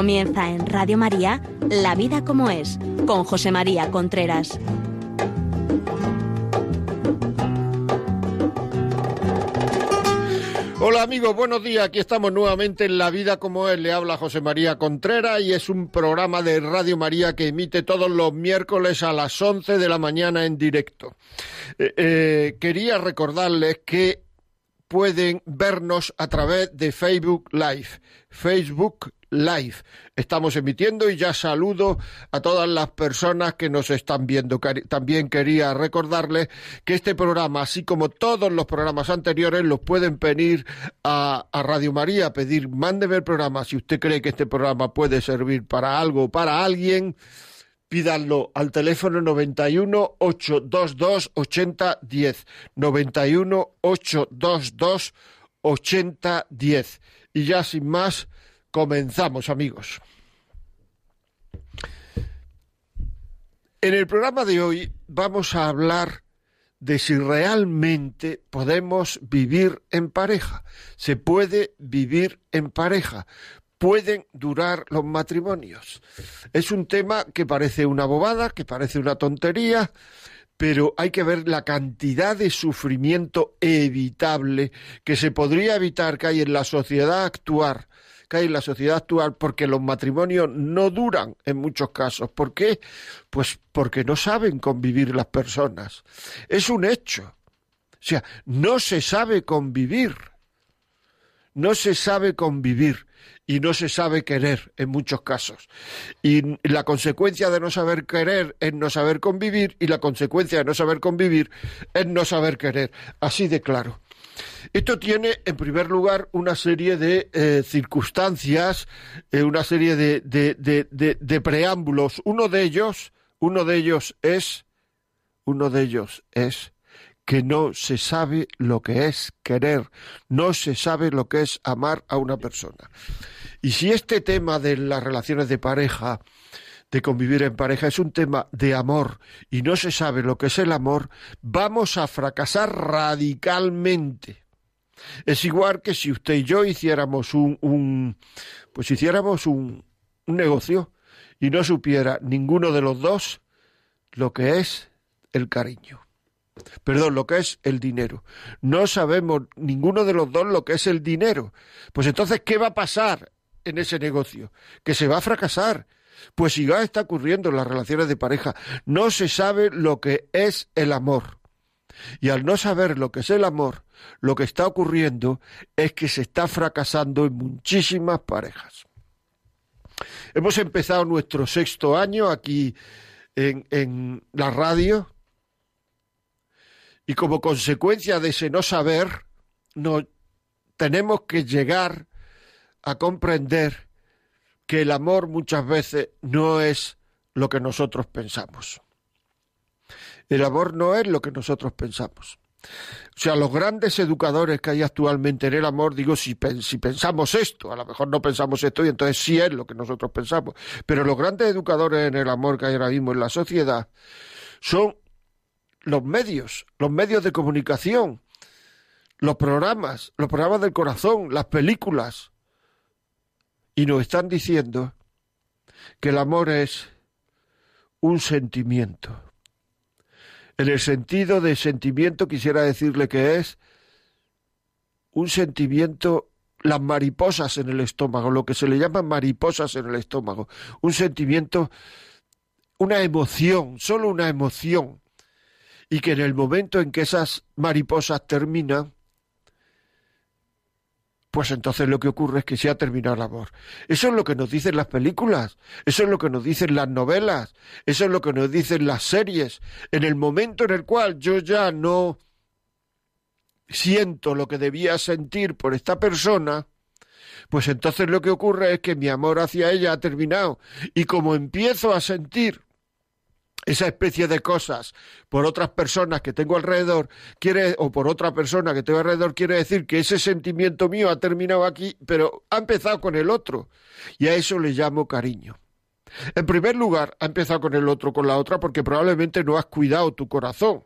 Comienza en Radio María La vida como es, con José María Contreras. Hola amigos, buenos días. Aquí estamos nuevamente en La Vida como es. Le habla José María Contreras y es un programa de Radio María que emite todos los miércoles a las 11 de la mañana en directo. Eh, eh, quería recordarles que pueden vernos a través de Facebook Live. Facebook Live. Estamos emitiendo y ya saludo a todas las personas que nos están viendo. También quería recordarles que este programa, así como todos los programas anteriores, los pueden pedir a, Radio María, pedir, mándeme el programa. Si usted cree que este programa puede servir para algo o para alguien, pídanlo al teléfono 91 822 8010. 91 822 8010. Y ya sin más, comenzamos, amigos. En el programa de hoy vamos a hablar de si realmente podemos vivir en pareja. Se puede vivir en pareja pueden durar los matrimonios. Es un tema que parece una bobada, que parece una tontería, pero hay que ver la cantidad de sufrimiento evitable que se podría evitar que hay en la sociedad actual, que hay en la sociedad actual, porque los matrimonios no duran en muchos casos. ¿Por qué? Pues porque no saben convivir las personas. Es un hecho. O sea, no se sabe convivir. No se sabe convivir y no se sabe querer en muchos casos. Y la consecuencia de no saber querer es no saber convivir y la consecuencia de no saber convivir es no saber querer. Así de claro. Esto tiene, en primer lugar, una serie de eh, circunstancias, eh, una serie de, de, preámbulos. Uno de ellos, uno de ellos es, uno de ellos es que no se sabe lo que es querer, no se sabe lo que es amar a una persona. Y si este tema de las relaciones de pareja, de convivir en pareja, es un tema de amor y no se sabe lo que es el amor, vamos a fracasar radicalmente. Es igual que si usted y yo hiciéramos un, un pues hiciéramos un, un negocio y no supiera ninguno de los dos lo que es el cariño. Perdón, lo que es el dinero. No sabemos ninguno de los dos lo que es el dinero. Pues entonces, ¿qué va a pasar? en ese negocio, que se va a fracasar. Pues ya está ocurriendo en las relaciones de pareja. No se sabe lo que es el amor. Y al no saber lo que es el amor, lo que está ocurriendo es que se está fracasando en muchísimas parejas. Hemos empezado nuestro sexto año aquí en, en la radio y como consecuencia de ese no saber, no, tenemos que llegar a comprender que el amor muchas veces no es lo que nosotros pensamos. El amor no es lo que nosotros pensamos. O sea, los grandes educadores que hay actualmente en el amor, digo, si, pensamos esto, a lo mejor no pensamos esto y entonces sí es lo que nosotros pensamos, pero los grandes educadores en el amor que hay ahora mismo en la sociedad son los medios, los medios de comunicación, los programas, los programas del corazón, las películas, y nos están diciendo que el amor es un sentimiento. En el sentido de sentimiento quisiera decirle que es un sentimiento, las mariposas en el estómago, lo que se le llaman mariposas en el estómago, un sentimiento, una emoción, solo una emoción, y que en el momento en que esas mariposas terminan, pues entonces lo que ocurre es que se ha terminado el amor. Eso es lo que nos dicen las películas, eso es lo que nos dicen las novelas, eso es lo que nos dicen las series. En el momento en el cual yo ya no siento lo que debía sentir por esta persona, pues entonces lo que ocurre es que mi amor hacia ella ha terminado. Y como empiezo a sentir esa especie de cosas por otras personas que tengo alrededor quiere o por otra persona que tengo alrededor quiere decir que ese sentimiento mío ha terminado aquí, pero ha empezado con el otro y a eso le llamo cariño. En primer lugar, ha empezado con el otro, con la otra, porque probablemente no has cuidado tu corazón.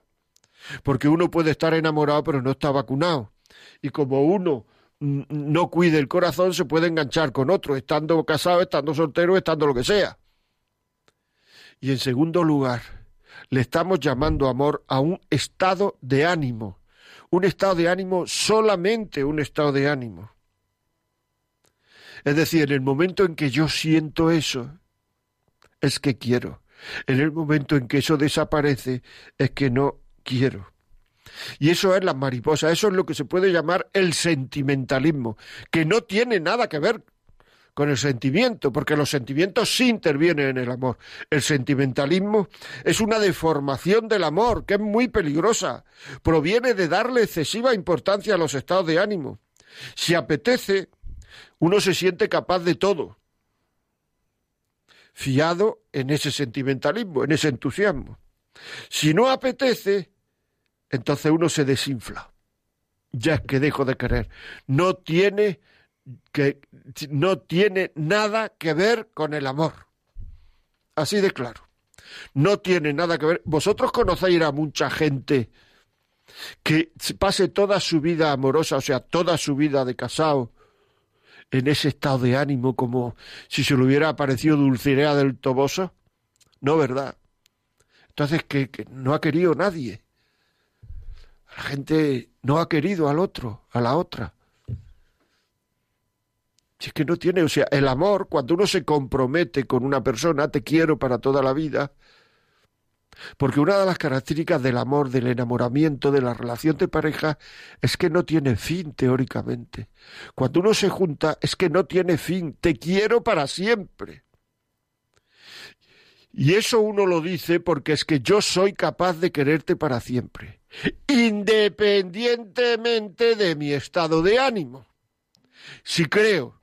Porque uno puede estar enamorado pero no está vacunado. Y como uno no cuide el corazón se puede enganchar con otro, estando casado, estando soltero, estando lo que sea. Y en segundo lugar, le estamos llamando amor a un estado de ánimo, un estado de ánimo solamente un estado de ánimo. Es decir, en el momento en que yo siento eso, es que quiero. En el momento en que eso desaparece, es que no quiero. Y eso es la mariposa, eso es lo que se puede llamar el sentimentalismo, que no tiene nada que ver con el sentimiento, porque los sentimientos sí intervienen en el amor. El sentimentalismo es una deformación del amor, que es muy peligrosa. Proviene de darle excesiva importancia a los estados de ánimo. Si apetece, uno se siente capaz de todo, fiado en ese sentimentalismo, en ese entusiasmo. Si no apetece, entonces uno se desinfla. Ya es que dejo de querer. No tiene que no tiene nada que ver con el amor. Así de claro. No tiene nada que ver. Vosotros conocéis a mucha gente que pase toda su vida amorosa, o sea, toda su vida de casado, en ese estado de ánimo como si se le hubiera aparecido Dulcinea del Toboso. No, ¿verdad? Entonces, que, no ha querido nadie. La gente no ha querido al otro, a la otra. Si es que no tiene, o sea, el amor, cuando uno se compromete con una persona, te quiero para toda la vida, porque una de las características del amor, del enamoramiento, de la relación de pareja, es que no tiene fin teóricamente. Cuando uno se junta, es que no tiene fin, te quiero para siempre. Y eso uno lo dice porque es que yo soy capaz de quererte para siempre independientemente de mi estado de ánimo. Si creo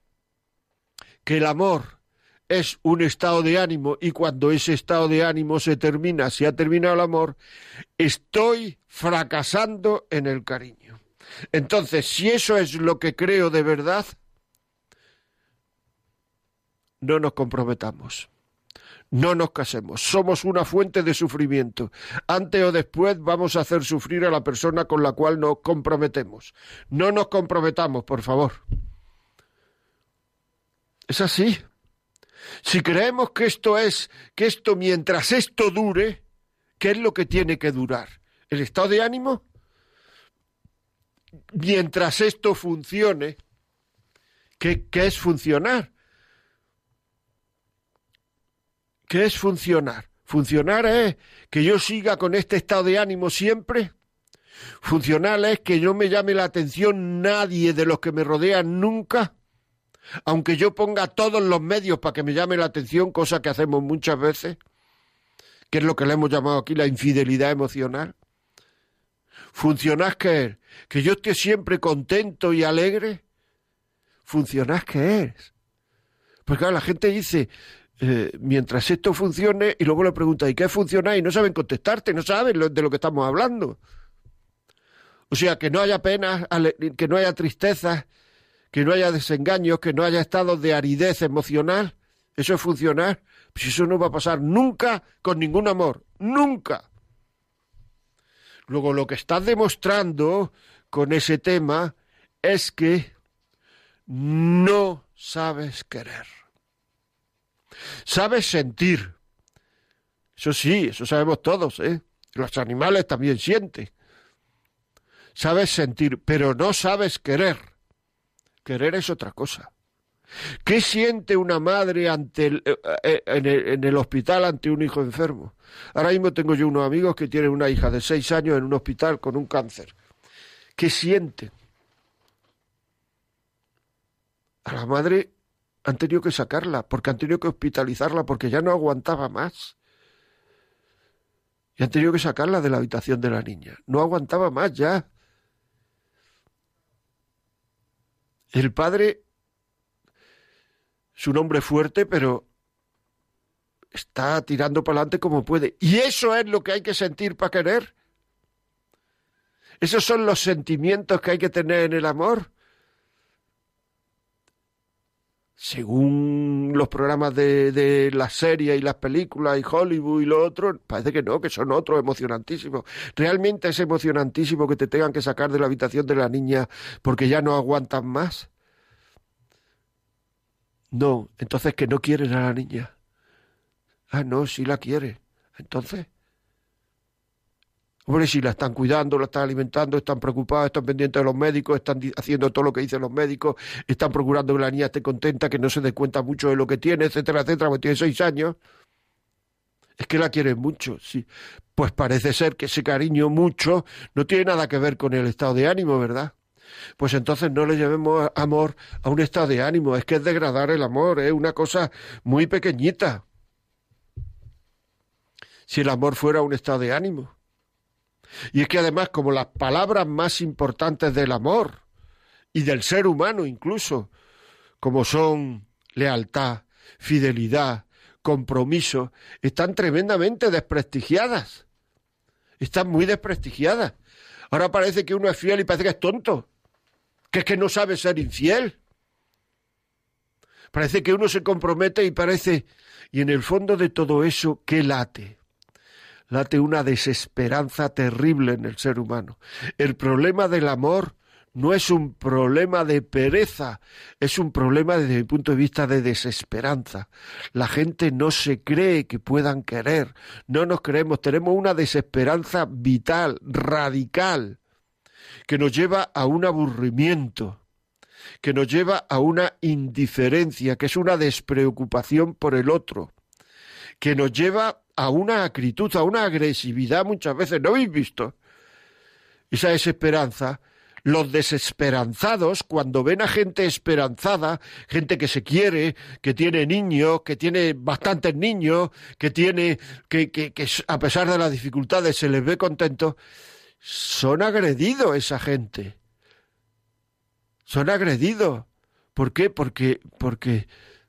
que el amor es un estado de ánimo y cuando ese estado de ánimo se termina, si ha terminado el amor, estoy fracasando en el cariño. Entonces, si eso es lo que creo de verdad, no nos comprometamos. No nos casemos, somos una fuente de sufrimiento. Antes o después vamos a hacer sufrir a la persona con la cual nos comprometemos. No nos comprometamos, por favor. Es así. Si creemos que esto es, que esto mientras esto dure, ¿qué es lo que tiene que durar? ¿El estado de ánimo? Mientras esto funcione, ¿qué, qué es funcionar? ¿Qué es funcionar? Funcionar es que yo siga con este estado de ánimo siempre. Funcionar es que no me llame la atención nadie de los que me rodean nunca, aunque yo ponga todos los medios para que me llame la atención, cosa que hacemos muchas veces, que es lo que le hemos llamado aquí la infidelidad emocional. Funcionar que es que yo esté siempre contento y alegre. Funcionar que es. Porque la gente dice, eh, mientras esto funcione, y luego le preguntas, ¿y qué funciona? Y no saben contestarte, no saben de lo que estamos hablando. O sea, que no haya penas, que no haya tristeza, que no haya desengaños, que no haya estados de aridez emocional. Eso es funcionar. Pues eso no va a pasar nunca con ningún amor. Nunca. Luego, lo que estás demostrando con ese tema es que no sabes querer. Sabes sentir. Eso sí, eso sabemos todos, ¿eh? Los animales también sienten. Sabes sentir, pero no sabes querer. Querer es otra cosa. ¿Qué siente una madre ante eh, eh, el, en, el, hospital ante un hijo enfermo? Ahora mismo tengo yo unos amigos que tienen una hija de seis años en un hospital con un cáncer. ¿Qué siente? A la madre han tenido que sacarla, porque han tenido que hospitalizarla, porque ya no aguantaba más. Y han tenido que sacarla de la habitación de la niña. No aguantaba más ya. El padre es un hombre fuerte, pero está tirando para adelante como puede. Y eso es lo que hay que sentir para querer. Esos son los sentimientos que hay que tener en el amor. Según los programas de, de las series y las películas y Hollywood y lo otro, parece que no, que son otros emocionantísimos. Realmente es emocionantísimo que te tengan que sacar de la habitación de la niña porque ya no aguantan más. No, entonces que no quieren a la niña. Ah, no, sí la quiere. Entonces. Hombre, si la están cuidando, la están alimentando, están preocupados, están pendientes de los médicos, están haciendo todo lo que dicen los médicos, están procurando que la niña esté contenta, que no se dé cuenta mucho de lo que tiene, etcétera, etcétera, porque tiene seis años. Es que la quieren mucho, sí. Pues parece ser que ese cariño mucho no tiene nada que ver con el estado de ánimo, ¿verdad? Pues entonces no le llevemos amor a un estado de ánimo, es que es degradar el amor, es una cosa muy pequeñita. Si el amor fuera un estado de ánimo. Y es que además, como las palabras más importantes del amor y del ser humano incluso, como son lealtad, fidelidad, compromiso, están tremendamente desprestigiadas. Están muy desprestigiadas. Ahora parece que uno es fiel y parece que es tonto, que es que no sabe ser infiel. Parece que uno se compromete y parece, y en el fondo de todo eso, ¿qué late? Late una desesperanza terrible en el ser humano. El problema del amor no es un problema de pereza, es un problema desde mi punto de vista de desesperanza. La gente no se cree que puedan querer, no nos creemos, tenemos una desesperanza vital, radical, que nos lleva a un aburrimiento, que nos lleva a una indiferencia, que es una despreocupación por el otro, que nos lleva a una acritud, a una agresividad muchas veces. ¿No habéis visto? Esa desesperanza. Los desesperanzados, cuando ven a gente esperanzada, gente que se quiere, que tiene niños, que tiene bastantes niños, que tiene, que, que, que a pesar de las dificultades se les ve contentos, son agredidos esa gente. Son agredidos. ¿Por qué? Porque, porque,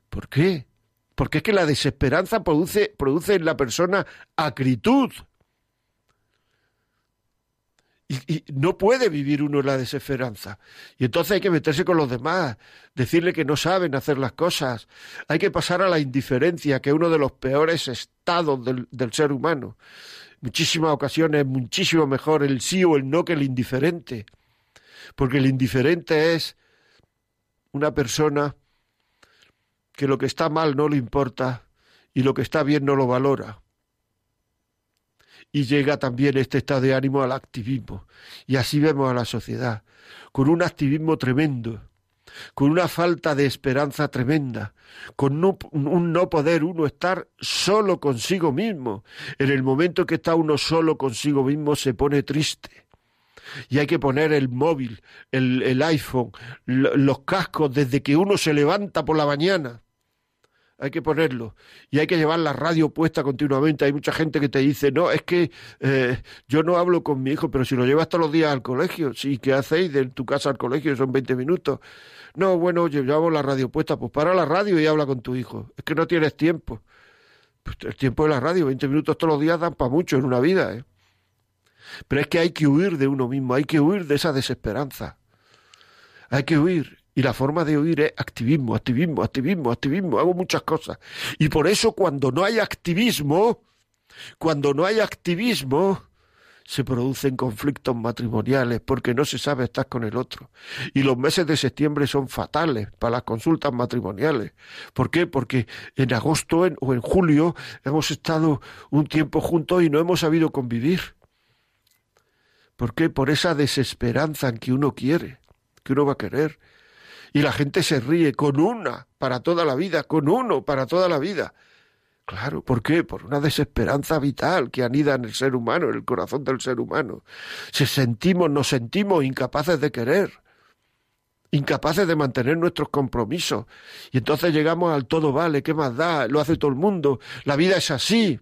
¿por qué? Porque es que la desesperanza produce, produce en la persona acritud. Y, no puede vivir uno en la desesperanza. Y entonces hay que meterse con los demás, decirle que no saben hacer las cosas. Hay que pasar a la indiferencia, que es uno de los peores estados del, del ser humano. Muchísimas ocasiones es muchísimo mejor el sí o el no que el indiferente. Porque el indiferente es una persona que lo que está mal no le importa y lo que está bien no lo valora. Y llega también este estado de ánimo al activismo. Y así vemos a la sociedad, con un activismo tremendo, con una falta de esperanza tremenda, con un no poder uno estar solo consigo mismo. En el momento que está uno solo consigo mismo se pone triste y hay que poner el móvil, el, el iPhone, los cascos desde que uno se levanta por la mañana. Hay que ponerlo. Y hay que llevar la radio puesta continuamente. Hay mucha gente que te dice, no, es que eh, yo no hablo con mi hijo, pero si lo llevas todos los días al colegio, sí, ¿qué hacéis de tu casa al colegio? Son 20 minutos. No, bueno, llevamos la radio puesta, pues para la radio y habla con tu hijo. Es que no tienes tiempo. Pues el tiempo de la radio, 20 minutos todos los días dan para mucho en una vida, ¿eh? Pero es que hay que huir de uno mismo, hay que huir de esa desesperanza. Hay que huir. Y la forma de huir es activismo, activismo, activismo, activismo. Hago muchas cosas. Y por eso cuando no hay activismo, cuando no hay activismo, se producen conflictos matrimoniales porque no se sabe estar con el otro. Y los meses de septiembre son fatales para las consultas matrimoniales. ¿Por qué? Porque en agosto o en julio hemos estado un tiempo juntos y no hemos sabido convivir. ¿Por qué? Por esa desesperanza en que uno quiere, que uno va a querer. Y la gente se ríe con una para toda la vida, con uno para toda la vida. Claro, ¿por qué? Por una desesperanza vital que anida en el ser humano, en el corazón del ser humano. Se sentimos, nos sentimos incapaces de querer, incapaces de mantener nuestros compromisos. Y entonces llegamos al todo vale, ¿qué más da? Lo hace todo el mundo. La vida es así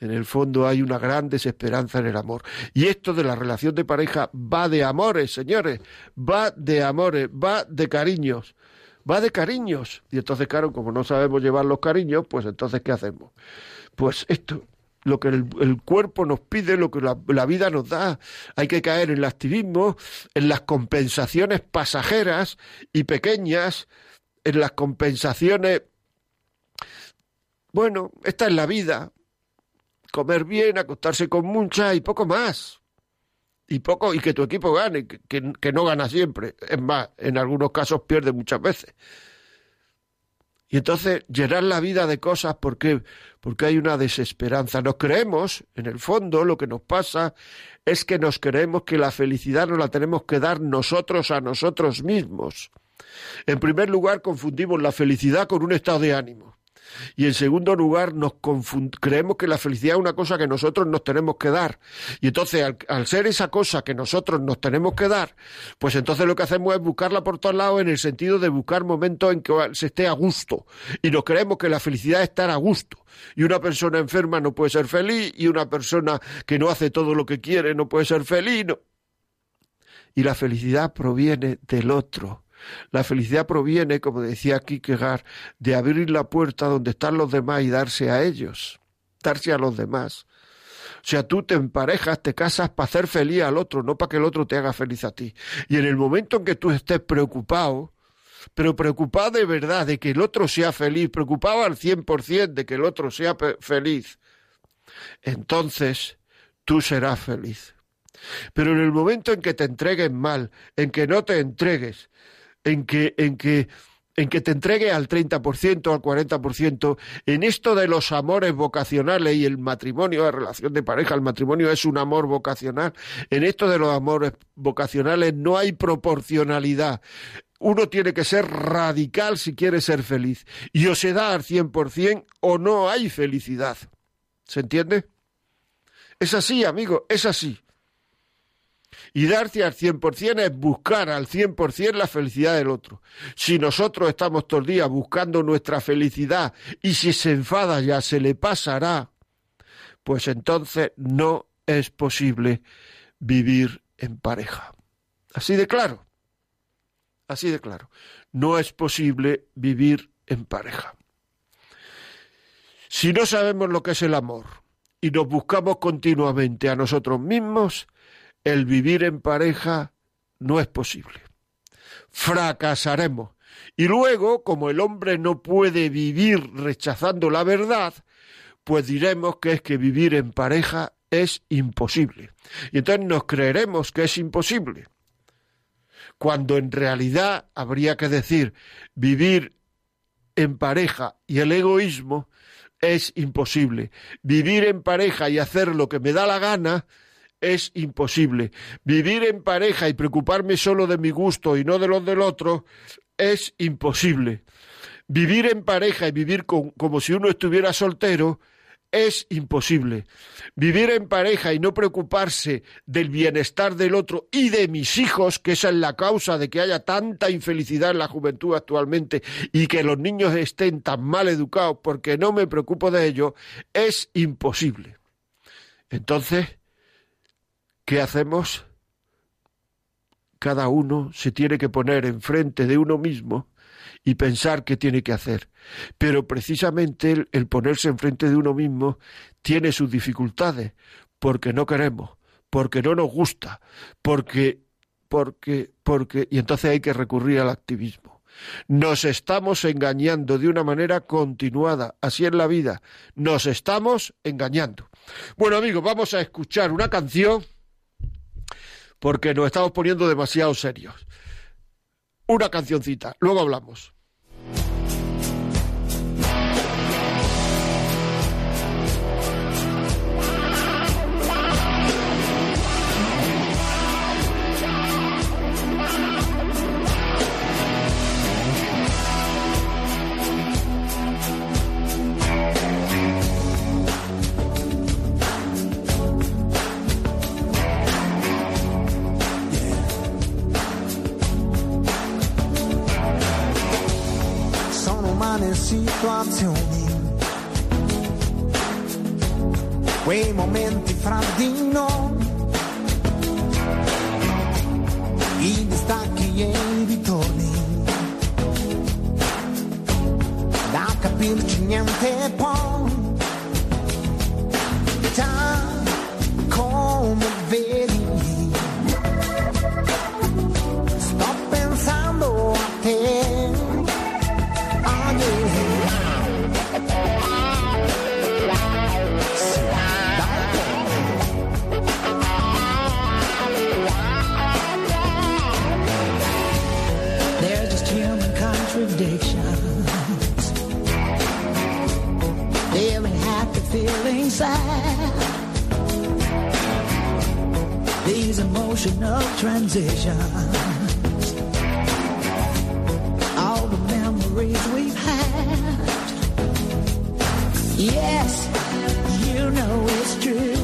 en el fondo hay una gran desesperanza en el amor. Y esto de la relación de pareja va de amores, señores, va de amores, va de cariños, va de cariños. Y entonces, claro, como no sabemos llevar los cariños, pues entonces, ¿qué hacemos? Pues esto, lo que el, cuerpo nos pide, lo que la, la, vida nos da. Hay que caer en el activismo, en las compensaciones pasajeras y pequeñas en las compensaciones. Bueno, esta es la vida. Comer bien, acostarse con mucha y poco más. Y poco, y que tu equipo gane, que, que no gana siempre. Es más, en algunos casos pierde muchas veces. Y entonces llenar la vida de cosas porque porque hay una desesperanza. Nos creemos, en el fondo, lo que nos pasa es que nos creemos que la felicidad nos la tenemos que dar nosotros a nosotros mismos. En primer lugar, confundimos la felicidad con un estado de ánimo. Y en segundo lugar, nos creemos que la felicidad es una cosa que nosotros nos tenemos que dar. Y entonces, al, ser esa cosa que nosotros nos tenemos que dar, pues entonces lo que hacemos es buscarla por todos lados en el sentido de buscar momentos en que se esté a gusto. Y nos creemos que la felicidad es estar a gusto. Y una persona enferma no puede ser feliz, y una persona que no hace todo lo que quiere no puede ser feliz. Y la felicidad proviene del otro la felicidad proviene, como decía Kierkegaard, de abrir la puerta donde están los demás y darse a ellos, darse a los demás. O sea, tú te emparejas, te casas para hacer feliz al otro, no para que el otro te haga feliz a ti. Y en el momento en que tú estés preocupado, pero preocupado de verdad de que el otro sea feliz, preocupado al cien por cien de que el otro sea feliz, entonces tú serás feliz. Pero en el momento en que te entregues mal, en que no te entregues, en que, en que, en que te entregue al 30%, al 40%, en esto de los amores vocacionales y el matrimonio, la relación de pareja, el matrimonio es un amor vocacional, en esto de los amores vocacionales no hay proporcionalidad. Uno tiene que ser radical si quiere ser feliz. Y o se da al 100% o no hay felicidad. ¿Se entiende? Es así, amigo, es asse y darse al 100% es buscar al 100% la felicidad del otro. Si nosotros estamos todos los días buscando nuestra felicidad y si se enfada ya se le pasará, pues entonces no es posible vivir en pareja. Así de claro. Así de claro. No es posible vivir en pareja. Si no sabemos lo que es el amor y nos buscamos continuamente a nosotros mismos, el vivir en pareja no es posible. Fracasaremos. Y luego, como el hombre no puede vivir rechazando la verdad, pues diremos que es que vivir en pareja es imposible. Y entonces nos creeremos que es imposible. Cuando en realidad habría que decir vivir en pareja y el egoísmo es imposible. Vivir en pareja y hacer lo que me da la gana es imposible. Vivir en pareja y preocuparme solo de mi gusto y no de los del otro es imposible. Vivir en pareja y vivir como si uno estuviera soltero es imposible. Vivir en pareja y no preocuparse del bienestar del otro y de mis hijos, que esa es la causa de que haya tanta infelicidad en la juventud actualmente y que los niños estén tan mal educados porque no me preocupo de ello, es imposible. Entonces, ¿Qué hacemos? Cada uno se tiene que poner enfrente de uno mismo y pensar qué tiene que hacer. Pero precisamente el, ponerse enfrente de uno mismo tiene sus dificultades, porque no queremos, porque no nos gusta, porque, porque, porque, y entonces hay que recurrir al activismo. Nos estamos engañando de una manera continuada, así en la vida, nos estamos engañando. Bueno amigos, vamos a escuchar una canción porque nos estamos poniendo demasiado serios. Una cancioncita, luego hablamos. Situazioni, quei momenti fra di noi, i distacchi e i ritorni, da capirci niente poi, già come vedi. Sto pensando a te emotional transitions, all the memories we've had. Yes, you know it's true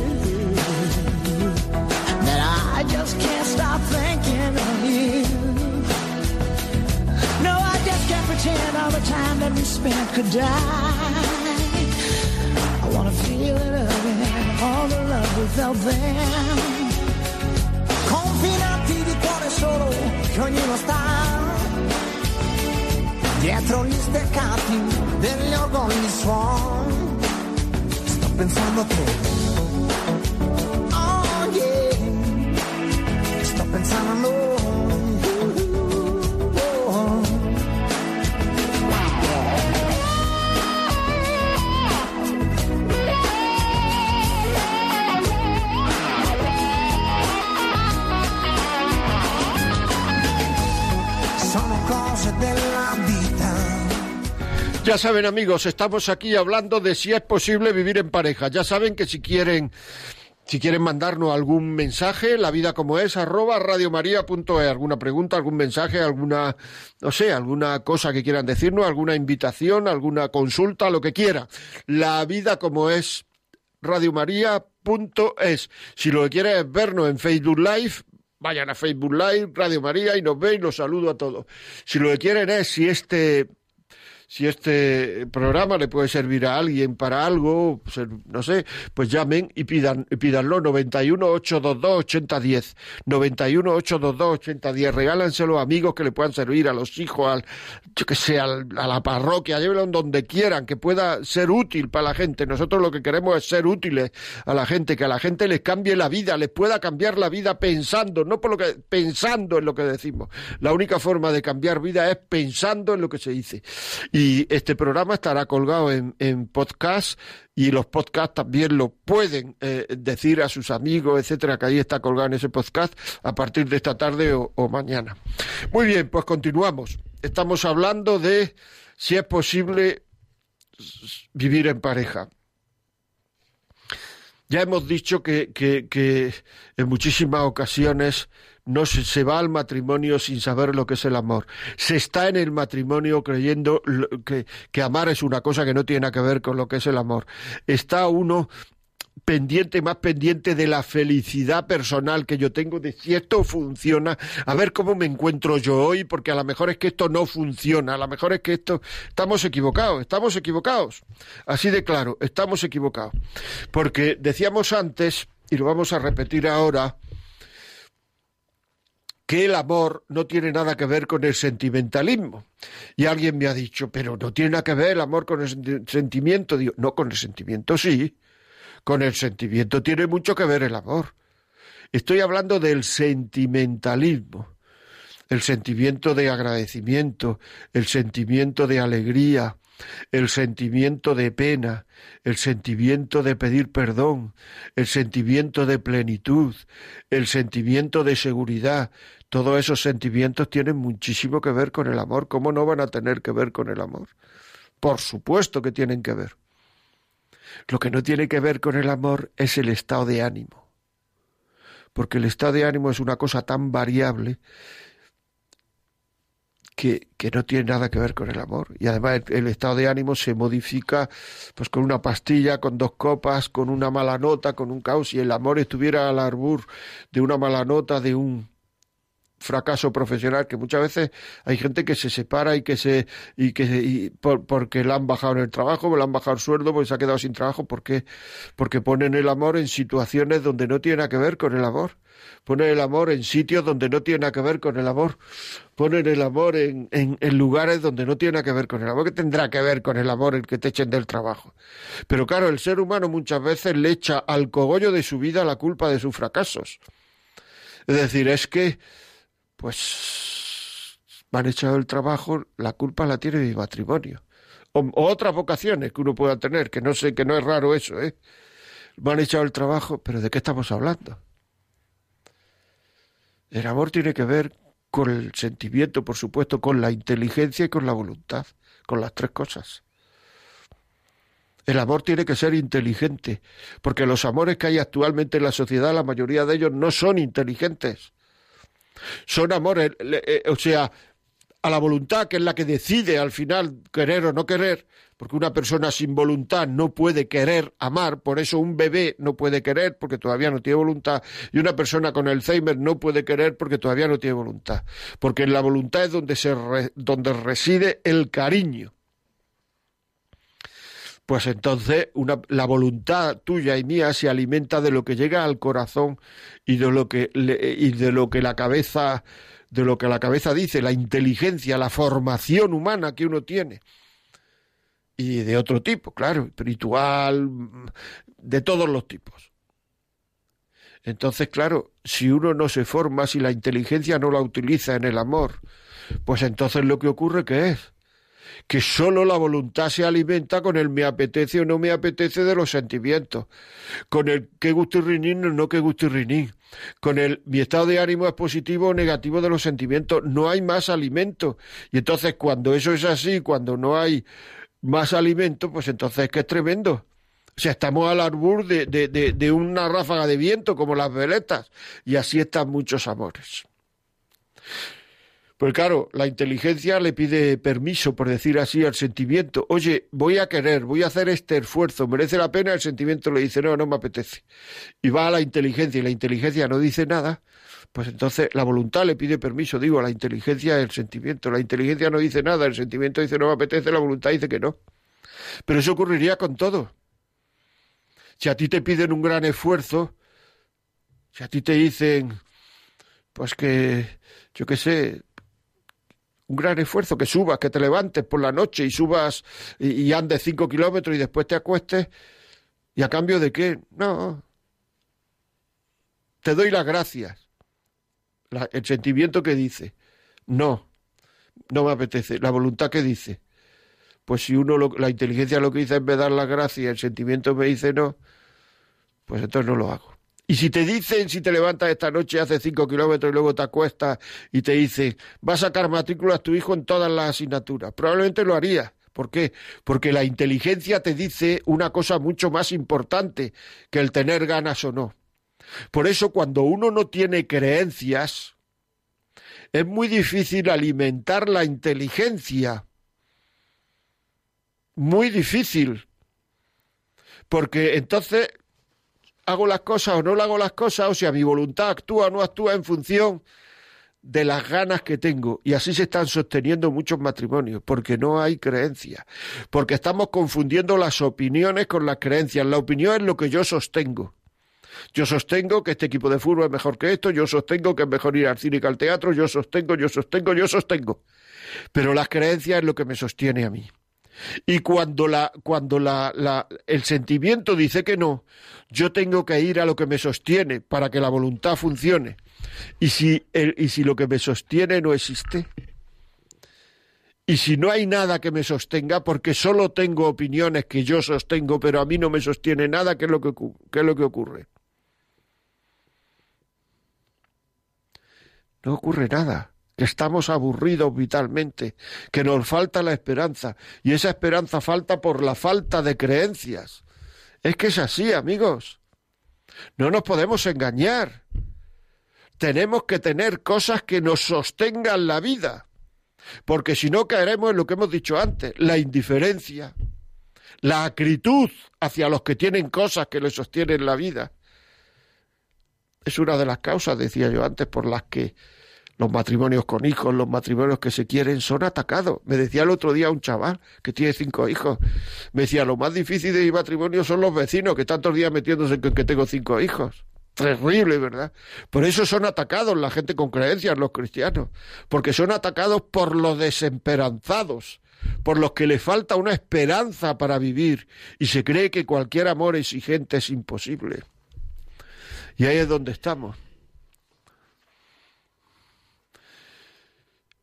that I just can't stop thinking of you. No, I just can't pretend all the time that we spent could die. I wanna feel it again, all the love we felt then. Che ognuno sta dietro gli steccati degli orgogli suon. Sto pensando a te. Ya saben amigos, estamos aquí hablando de si es posible vivir en pareja. Ya saben que si quieren, si quieren mandarnos algún mensaje, la vida como es, arroba radiomaria.es, alguna pregunta, algún mensaje, alguna, no sé, alguna cosa que quieran decirnos, alguna invitación, alguna consulta, lo que quiera. La vida como es, radiomaria.es. Si lo que quieren es vernos en Facebook Live, vayan a Facebook Live, Radio María y nos ven, los saludo a todos. Si lo que quieren es, si este si este programa le puede servir a alguien para algo, no sé, pues llamen y pidan, y pídanlo 91 822 8010, 91 822 8010, regálanselo a amigos que le puedan servir, a los hijos, al, yo que sé, al- a la parroquia, llévenlo donde quieran, que pueda ser útil para la gente. Nosotros lo que queremos es ser útiles a la gente, que a la gente les cambie la vida, les pueda cambiar la vida pensando, no por lo que, pensando en lo que decimos. La única forma de cambiar vida es pensando en lo que se dice. Este programa estará colgado en, en podcast y los podcasts también lo pueden eh, decir a sus amigos, etcétera, que ahí está colgado en ese podcast a partir de esta tarde o, mañana. Muy bien, pues continuamos. Estamos hablando de si es posible vivir en pareja. Ya hemos dicho que en muchísimas ocasiones no se, va al matrimonio sin saber lo que es el amor. Se está en el matrimonio creyendo que, que amar es una cosa que no tiene que ver con lo que es el amor. Está uno pendiente, más pendiente de la felicidad personal que yo tengo, de si esto funciona, a ver cómo me encuentro yo hoy, porque a lo mejor es que esto no funciona, a lo mejor es que esto, estamos equivocados, estamos equivocados, así de claro, estamos equivocados, porque decíamos antes, y lo vamos a repetir ahora, que el amor no tiene nada que ver con el sentimentalismo. Y alguien me ha dicho, pero no tiene nada que ver el amor con el senti- sentimiento. Digo, no, con el sentimiento sí. Con el sentimiento tiene mucho que ver el amor. Estoy hablando del sentimentalismo, el sentimiento de agradecimiento, el sentimiento de alegría, el sentimiento de pena, el sentimiento de pedir perdón, el sentimiento de plenitud, el sentimiento de seguridad. Todos esos sentimientos tienen muchísimo que ver con el amor. ¿Cómo no van a tener que ver con el amor? Por supuesto que tienen que ver. Lo que no tiene que ver con el amor es el estado de ánimo. Porque el estado de ánimo es una cosa tan variable que, que no tiene nada que ver con el amor. Y además el, estado de ánimo se modifica pues con una pastilla, con dos copas, con una mala nota, con un caos. Si el amor estuviera al arbur de una mala nota, de un fracaso profesional que muchas veces hay gente que se separa y que se y que y por- porque le han bajado en el trabajo, le han bajado el sueldo, porque se ha quedado sin trabajo, porque porque ponen el amor en situaciones donde no tiene que ver con el amor. Ponen el amor en sitios donde no tiene nada que ver con el amor. Ponen el amor en, en, lugares donde no tiene que ver con el amor. ¿Qué tendrá que ver con el amor el que te echen del trabajo? Pero claro, el ser humano muchas veces le echa al cogollo de su vida la culpa de sus fracasos. Es decir, es que pues me han echado el trabajo, la culpa la tiene mi matrimonio. O, otras vocaciones que uno pueda tener, que no sé, que no es raro eso, ¿eh? Me han echado el trabajo, pero ¿de qué estamos hablando? El amor tiene que ver con el sentimiento, por supuesto, con la inteligencia y con la voluntad, con las tres cosas. El amor tiene que ser inteligente, porque los amores que hay actualmente en la sociedad, la mayoría de ellos no son inteligentes. Son amores, eh, o sea, a la voluntad, que es la que decide al final querer o no querer, porque una persona sin voluntad no puede querer amar, por eso un bebé no puede querer porque todavía no tiene voluntad, y una persona con Alzheimer no puede querer porque todavía no tiene voluntad, porque en la voluntad es donde, se donde reside el cariño. Pues entonces la voluntad tuya y mía se alimenta de lo que llega al corazón y de lo que, y de lo que la cabeza de lo que la cabeza dice, la inteligencia, la formación humana que uno tiene. Y de otro tipo, claro, espiritual, de todos los tipos. Entonces, claro, si uno no se forma, si la inteligencia no la utiliza en el amor, pues entonces lo que ocurre que es que solo la voluntad se alimenta con el me apetece o no me apetece de los sentimientos, con el que gustirrinín o no que gustirrinín, con el mi estado de ánimo es positivo o negativo de los sentimientos, no hay más alimento. Y entonces cuando eso es así, cuando no hay más alimento, pues entonces es que es tremendo. O sea, estamos al arbur de, de, de una ráfaga de viento como las veletas y así están muchos amores. Pues claro, la inteligencia le pide permiso, por decir así, al sentimiento. Oye, voy a querer, voy a hacer este esfuerzo, ¿merece la pena? El sentimiento le dice, no, no me apetece. Y va a la inteligencia y la inteligencia no dice nada, pues entonces la voluntad le pide permiso, digo, a la inteligencia el sentimiento. La inteligencia no dice nada, el sentimiento dice no me apetece, la voluntad dice que no. Pero eso ocurriría con todo. Si a ti te piden un gran esfuerzo, si a ti te dicen, pues que, yo qué sé, un gran esfuerzo, que subas, que te levantes por la noche y subas y, andes cinco kilómetros y después te acuestes. ¿Y a cambio de qué? No. Te doy las gracias. el sentimiento que dice, no, no me apetece. La voluntad que dice, pues si uno, la inteligencia lo que dice es me dar las gracias y el sentimiento me dice no, pues entonces no lo hago. Y si te dicen, si te levantas esta noche, hace cinco kilómetros y luego te acuestas y te dicen, va a sacar matrícula a tu hijo en todas las asignaturas, probablemente lo harías. ¿Por qué? Porque la inteligencia te dice una cosa mucho más importante que el tener ganas o no. Por eso cuando uno no tiene creencias, es muy difícil alimentar la inteligencia. Muy difícil. Porque entonces hago las cosas o no hago las cosas, o sea, mi voluntad actúa o no actúa en función de las ganas que tengo. Y así se están sosteniendo muchos matrimonios, porque no hay creencia, porque estamos confundiendo las opiniones con las creencias. La opinión es lo que yo sostengo. Yo sostengo que este equipo de fútbol es mejor que esto, yo sostengo que es mejor ir al cine que al teatro, yo sostengo, yo sostengo, yo sostengo. Pero las creencias es lo que me sostiene a mí. Y cuando, la, cuando la, la, el sentimiento dice que no, yo tengo que ir a lo que me sostiene para que la voluntad funcione. Y si, y si lo que me sostiene no existe, y si no hay nada que me sostenga, porque solo tengo opiniones que yo sostengo, pero a mí no me sostiene nada, ¿qué es lo que, qué es lo que ocurre? No ocurre nada estamos aburridos vitalmente, que nos falta la esperanza, y esa esperanza falta por la falta de creencias. Es que es así, amigos. No nos podemos engañar. Tenemos que tener cosas que nos sostengan la vida, porque si no caeremos en lo que hemos dicho antes, la indiferencia, la acritud hacia los que tienen cosas que les sostienen la vida. Es una de las causas, decía yo antes, por las que los matrimonios con hijos, los matrimonios que se quieren, son atacados. Me decía el otro día un chaval que tiene cinco hijos. Me decía, lo más difícil de mi matrimonio son los vecinos, que tantos días metiéndose en que tengo cinco hijos. Terrible, ¿verdad? Por eso son atacados la gente con creencias, los cristianos, porque son atacados por los desesperanzados, por los que les falta una esperanza para vivir y se cree que cualquier amor exigente es imposible. Y ahí es donde estamos.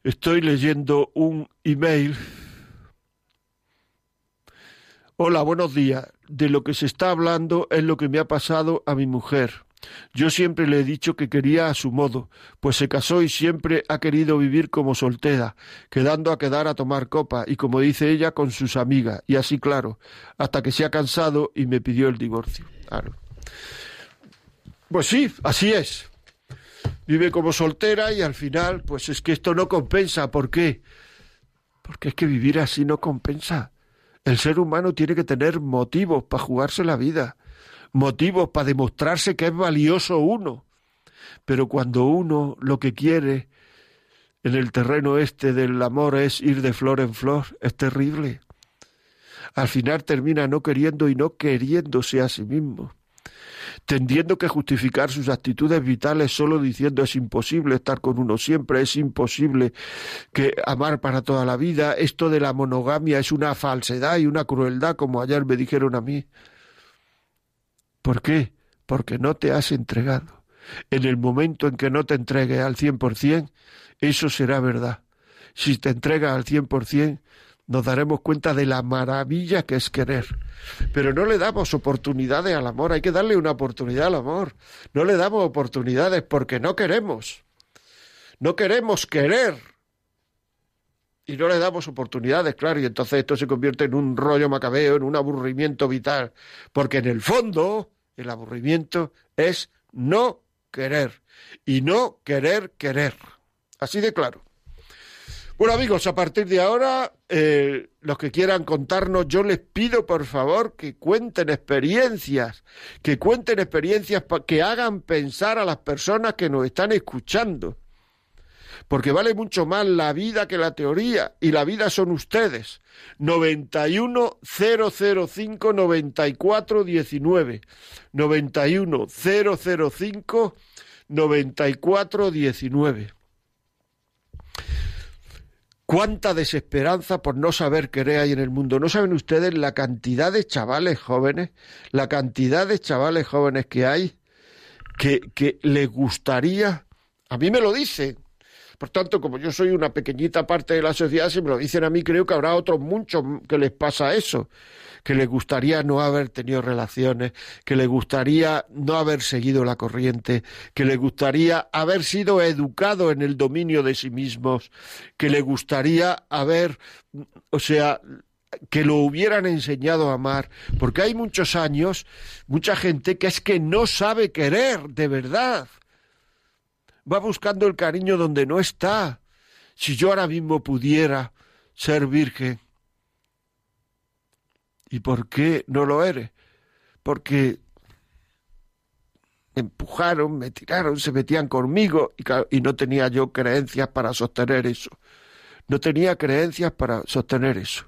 Estoy leyendo un email. Hola, buenos días. De lo que se está hablando es lo que me ha pasado a mi mujer. Yo siempre le he dicho que quería a su modo, pues se casó y siempre ha querido vivir como soltera, quedando a quedar a tomar copa, y como dice ella, con sus amigas, y así claro, hasta que se ha cansado y me pidió el divorcio. Pues sí, así es. Vive como soltera y al final, pues es que esto no compensa. ¿Por qué? Porque es que vivir así no compensa. El ser humano tiene que tener motivos para jugarse la vida motivos para demostrarse que es valioso uno. Pero cuando uno lo que quiere en el terreno este del amor es ir de flor en flor, es terrible. Al final termina no queriendo y no queriéndose a sí mismo, tendiendo que justificar sus actitudes vitales solo diciendo es imposible estar con uno siempre, es imposible que amar para toda la vida, esto de la monogamia es una falsedad y una crueldad, como ayer me dijeron a mí. ¿Por qué? Porque no te has entregado. En el momento en que no te entregues al cien por cien, eso será verdad. Si te entregas al cien por cien, nos daremos cuenta de la maravilla que es querer. Pero no le damos oportunidades al amor, hay que darle una oportunidad al amor. No le damos oportunidades porque no queremos. No queremos querer. Y no le damos oportunidades, claro, y entonces esto se convierte en un rollo macabeo, en un aburrimiento vital. Porque en el fondo, el aburrimiento es no querer. Y no querer querer. Así de claro. Bueno amigos, a partir de ahora, eh, los que quieran contarnos, yo les pido por favor que cuenten experiencias, que cuenten experiencias que hagan pensar a las personas que nos están escuchando. Porque vale mucho más la vida que la teoría, y la vida son ustedes. 91 005 94 19. 91 005 94 19. Cuánta desesperanza por no saber qué hay en el mundo. ¿No saben ustedes la cantidad de chavales jóvenes, la cantidad de chavales jóvenes que hay que, que les gustaría, a mí me lo dicen, por tanto, como yo soy una pequeñita parte de la sociedad, si me lo dicen a mí, creo que habrá otros muchos que les pasa eso, que les gustaría no haber tenido relaciones, que les gustaría no haber seguido la corriente, que les gustaría haber sido educado en el dominio de sí mismos, que les gustaría haber, o sea, que lo hubieran enseñado a amar, porque hay muchos años, mucha gente que es que no sabe querer de verdad va buscando el cariño donde no está. Si yo ahora mismo pudiera ser virgen, ¿y por qué no lo eres? Porque me empujaron, me tiraron, se metían conmigo y, y no tenía yo creencias para sostener eso. No tenía creencias para sostener eso.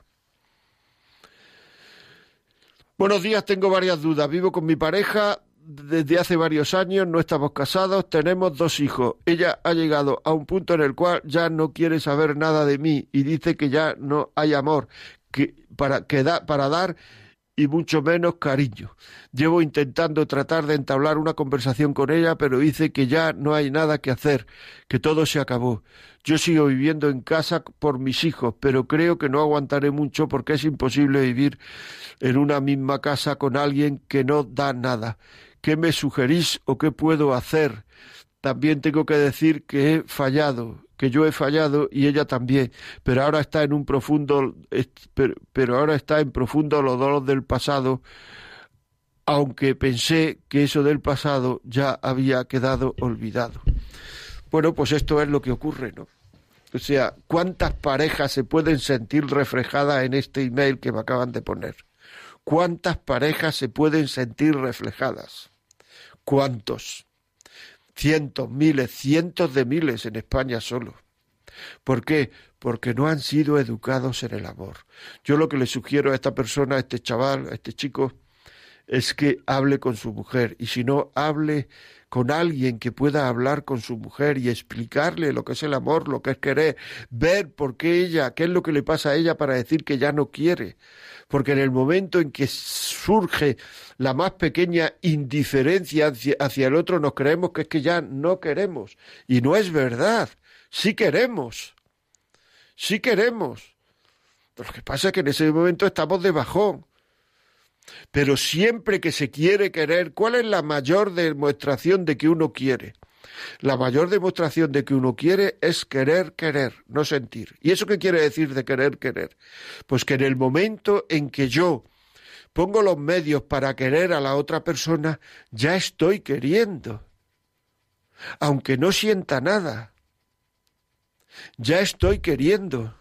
Buenos días, tengo varias dudas. Vivo con mi pareja desde hace varios años, no estamos casados, tenemos dos hijos. Ella ha llegado a un punto en el cual ya no quiere saber nada de mí y dice que ya no hay amor que, para, que da, para dar y mucho menos cariño. Llevo intentando tratar de entablar una conversación con ella, pero dice que ya no hay nada que hacer, que todo se acabó. Yo sigo viviendo en casa por mis hijos, pero creo que no aguantaré mucho porque es imposible vivir en una misma casa con alguien que no da nada. ¿Qué me sugerís o qué puedo hacer? También tengo que decir que he fallado, que yo he fallado y ella también, pero ahora está en un profundo, pero ahora está en profundo los dolores del pasado, aunque pensé que eso del pasado ya había quedado olvidado. Bueno, pues esto es lo que ocurre, ¿no? O sea, ¿cuántas parejas se pueden sentir reflejadas en este email que me acaban de poner? ¿Cuántas parejas se pueden sentir reflejadas? ¿Cuántos? Cientos, miles, cientos de miles en España solo. ¿Por qué? Porque no han sido educados en el amor. Yo lo que le sugiero a esta persona, a este chaval, a este chico, es que hable con su mujer y si no, hable con alguien que pueda hablar con su mujer y explicarle lo que es el amor, lo que es querer, ver por qué ella, qué es lo que le pasa a ella para decir que ya no quiere. Porque en el momento en que surge la más pequeña indiferencia hacia, el otro, nos creemos que es que ya no queremos. Y no es verdad. Sí queremos. Sí queremos. Lo que pasa es que en ese momento estamos de bajón. Pero siempre que se quiere querer, ¿cuál es la mayor demostración de que uno quiere? La mayor demostración de que uno quiere es querer, querer, no sentir. ¿Y eso qué quiere decir de querer, querer? Pues que en el momento en que yo pongo los medios para querer a la otra persona, ya estoy queriendo. Aunque no sienta nada. Ya estoy queriendo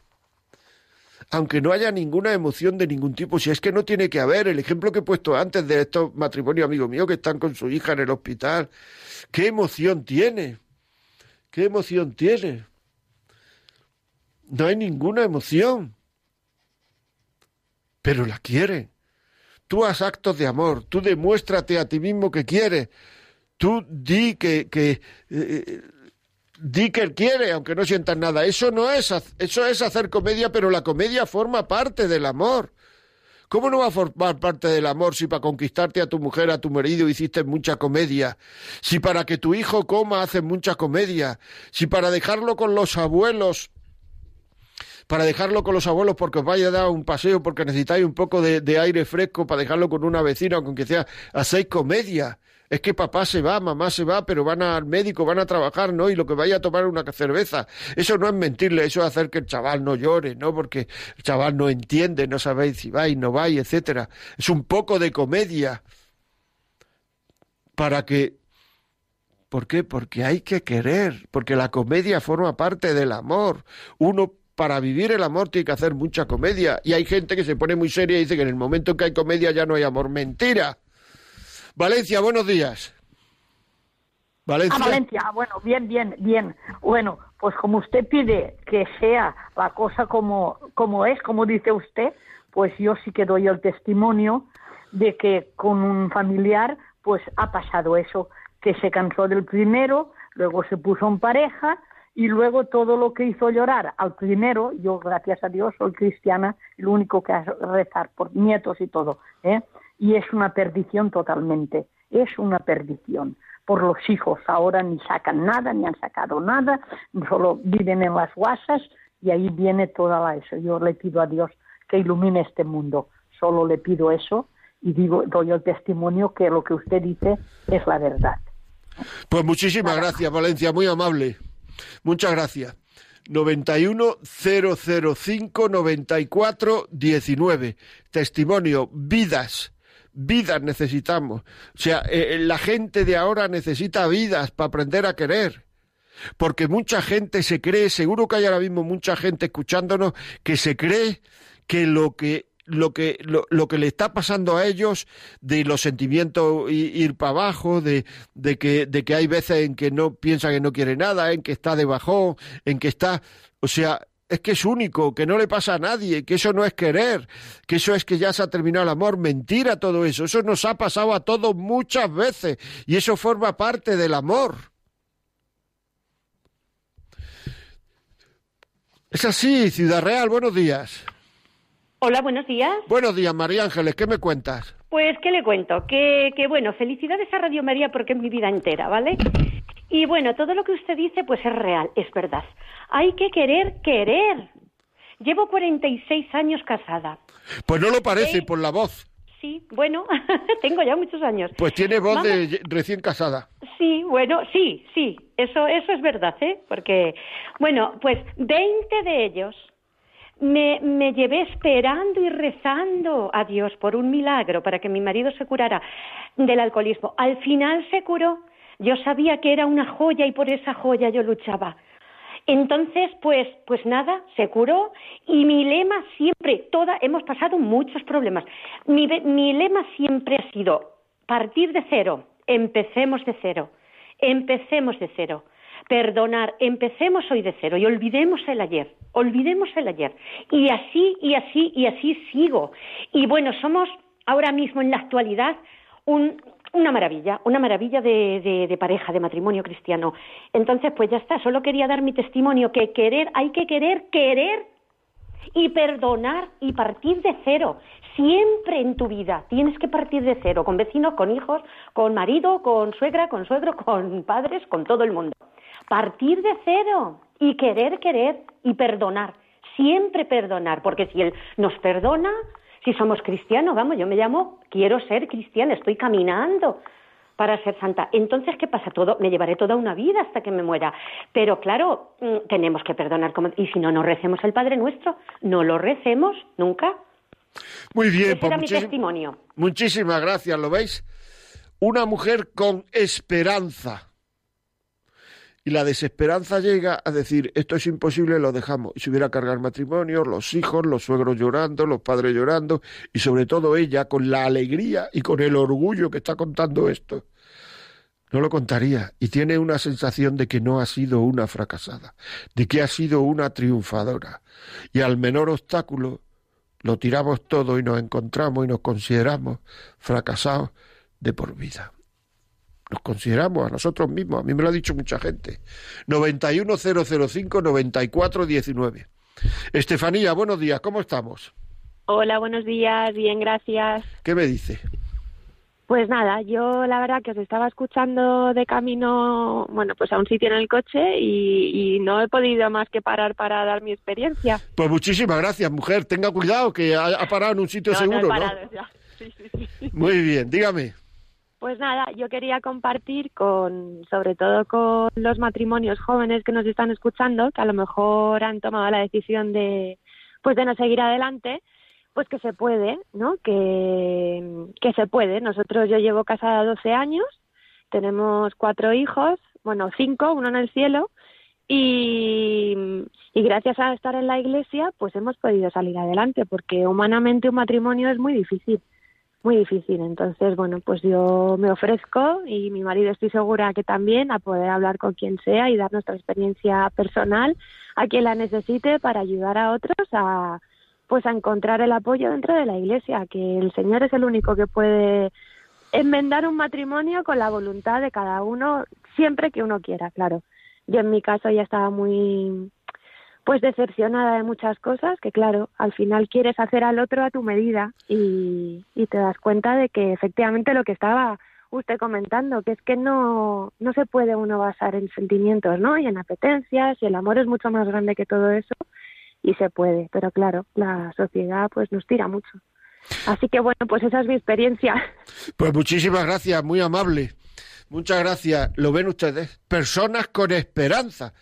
aunque no haya ninguna emoción de ningún tipo, si es que no tiene que haber, el ejemplo que he puesto antes de estos matrimonios amigos míos que están con su hija en el hospital, ¿qué emoción tiene? ¿Qué emoción tiene? No hay ninguna emoción, pero la quiere. Tú haz actos de amor, tú demuéstrate a ti mismo que quieres, tú di que, que eh, di que quiere, aunque no sientas nada. Eso no es, eso es hacer comedia, pero la comedia forma parte del amor. ¿Cómo no va a formar parte del amor si para conquistarte a tu mujer, a tu marido, hiciste mucha comedia? Si para que tu hijo coma haces mucha comedia? Si para dejarlo con los abuelos, para dejarlo con los abuelos porque os vaya a dar un paseo, porque necesitáis un poco de, aire fresco, para dejarlo con una vecina, aunque sea, hacéis comedia es que papá se va, mamá se va, pero van al médico, van a trabajar, ¿no? Y lo que vaya a tomar una cerveza. Eso no es mentirle, eso es hacer que el chaval no llore, ¿no? Porque el chaval no entiende, no sabéis si va y no va, etcétera. Es un poco de comedia para que ¿Por qué? Porque hay que querer, porque la comedia forma parte del amor. Uno para vivir el amor tiene que hacer mucha comedia. Y hay gente que se pone muy seria y dice que en el momento en que hay comedia ya no hay amor. Mentira. Valencia, buenos días. Valencia. Ah, Valencia, bueno, bien, bien, bien. Bueno, pues como usted pide que sea la cosa como, como es, como dice usted, pues yo sí que doy el testimonio de que con un familiar pues ha pasado eso, que se cansó del primero, luego se puso en pareja y luego todo lo que hizo llorar al primero, yo gracias a Dios soy cristiana, lo único que hace rezar por nietos y todo, ¿eh? Y es una perdición totalmente, es una perdición. Por los hijos ahora ni sacan nada, ni han sacado nada, solo viven en las guasas y ahí viene toda la eso. Yo le pido a Dios que ilumine este mundo, solo le pido eso y digo, doy el testimonio que lo que usted dice es la verdad. Pues muchísimas gracias, Valencia, muy amable. Muchas gracias. 91 005 94 19. Testimonio, vidas vidas necesitamos. O sea, eh, eh, la gente de ahora necesita vidas para aprender a querer. Porque mucha gente se cree, seguro que hay ahora mismo mucha gente escuchándonos que se cree que lo que lo que lo, que le está pasando a ellos de los sentimientos ir para abajo de, de que de que hay veces en que no piensa que no quiere nada en que está de bajón en que está o sea es que es único, que no le pasa a nadie, que eso no es querer, que eso es que ya se ha terminado el amor. Mentira todo eso. Eso nos ha pasado a todos muchas veces y eso forma parte del amor. Es así, Ciudad Real, buenos días. Hola, buenos días. Buenos días, María Ángeles, ¿qué me cuentas? Pues, ¿qué le cuento? Que, que bueno, felicidades a Radio María porque es mi vida entera, ¿vale? Y bueno, todo lo que usted dice, pues es real, es verdad. Hay que querer querer. Llevo 46 años casada. Pues no lo parece por la voz. Sí, bueno, tengo ya muchos años. Pues tiene voz de recién casada. Sí, bueno, sí, sí, eso, eso es verdad, ¿eh? Porque, bueno, pues 20 de ellos me, me llevé esperando y rezando a Dios por un milagro para que mi marido se curara del alcoholismo. Al final se curó yo sabía que era una joya y por esa joya yo luchaba. Entonces, pues, pues nada, se curó y mi lema siempre, toda, hemos pasado muchos problemas. Mi, mi lema siempre ha sido partir de cero, empecemos de cero, empecemos de cero perdonar, empecemos hoy de cero y olvidemos el ayer, olvidemos el ayer. Y así, y así, y así sigo. Y bueno, somos ahora mismo en la actualidad un, una maravilla, una maravilla de, de, pareja, de matrimonio cristiano. Entonces, pues ya está, solo quería dar mi testimonio, que querer, hay que querer, querer y perdonar y partir de cero. Siempre en tu vida tienes que partir de cero, con vecinos, con hijos, con marido, con suegra, con suegro, con padres, con todo el mundo. Partir de cero y querer, querer y perdonar. Siempre perdonar, porque si Él nos perdona, si somos cristianos, vamos, yo me llamo, quiero ser cristiana, estoy caminando para ser santa. Entonces, ¿qué pasa? Todo, me llevaré toda una vida hasta que me muera. Pero claro, mm, tenemos que perdonar. Como, y si no, no recemos el Padre Nuestro. No lo recemos nunca. Muy bien. Ese era mi testimonio. Muchísimas gracias, ¿lo veis? Una mujer con esperanza. Y la desesperanza llega a decir, esto es imposible, lo dejamos. Y se hubiera cargar matrimonio, los hijos, los suegros llorando, los padres llorando, y sobre todo ella con la alegría y con el orgullo que está contando esto. No lo contaría. Y tiene una sensación de que no ha sido una fracasada, de que ha sido una triunfadora. Y al menor obstáculo lo tiramos todo y nos encontramos y nos consideramos fracasados de por vida nos consideramos a nosotros mismos, a mí me lo ha dicho mucha gente. 91005-9419. Estefanía, buenos días, ¿cómo estamos? Hola, buenos días, bien, gracias. ¿Qué me dice? Pues nada, yo la verdad que os estaba escuchando de camino, bueno, pues a un sitio en el coche y, no he podido más que parar para dar mi experiencia. Pues muchísimas gracias, mujer. Tenga cuidado que ha, parado en un sitio seguro, ¿no? Sí, sí, sí. Muy bien, dígame. Pues nada, yo quería compartir con, sobre todo con los matrimonios jóvenes que nos están escuchando, que a lo mejor han tomado la decisión de, pues de no seguir adelante, pues que se puede, ¿no? Que, que se puede. Nosotros, yo llevo casada 12 años, tenemos cuatro hijos, bueno, cinco, uno en el cielo, y, y gracias a estar en la iglesia, pues hemos podido salir adelante, porque humanamente un matrimonio es muy difícil muy difícil. Entonces, bueno, pues yo me ofrezco y mi marido estoy segura que también a poder hablar con quien sea y dar nuestra experiencia personal a quien la necesite para ayudar a otros a pues a encontrar el apoyo dentro de la iglesia, que el Señor es el único que puede enmendar un matrimonio con la voluntad de cada uno siempre que uno quiera, claro. Yo en mi caso ya estaba muy pues decepcionada de muchas cosas que claro, al final quieres hacer al otro a tu medida y, te das cuenta de que efectivamente lo que estaba usted comentando, que es que no, no se puede uno basar en sentimientos, ¿no? Y en apetencias, y el amor es mucho más grande que todo eso, y se puede, pero claro, la sociedad pues nos tira mucho. Así que bueno, pues esa es mi experiencia. Pues muchísimas gracias, muy amable. Muchas gracias. Lo ven ustedes, personas con esperanza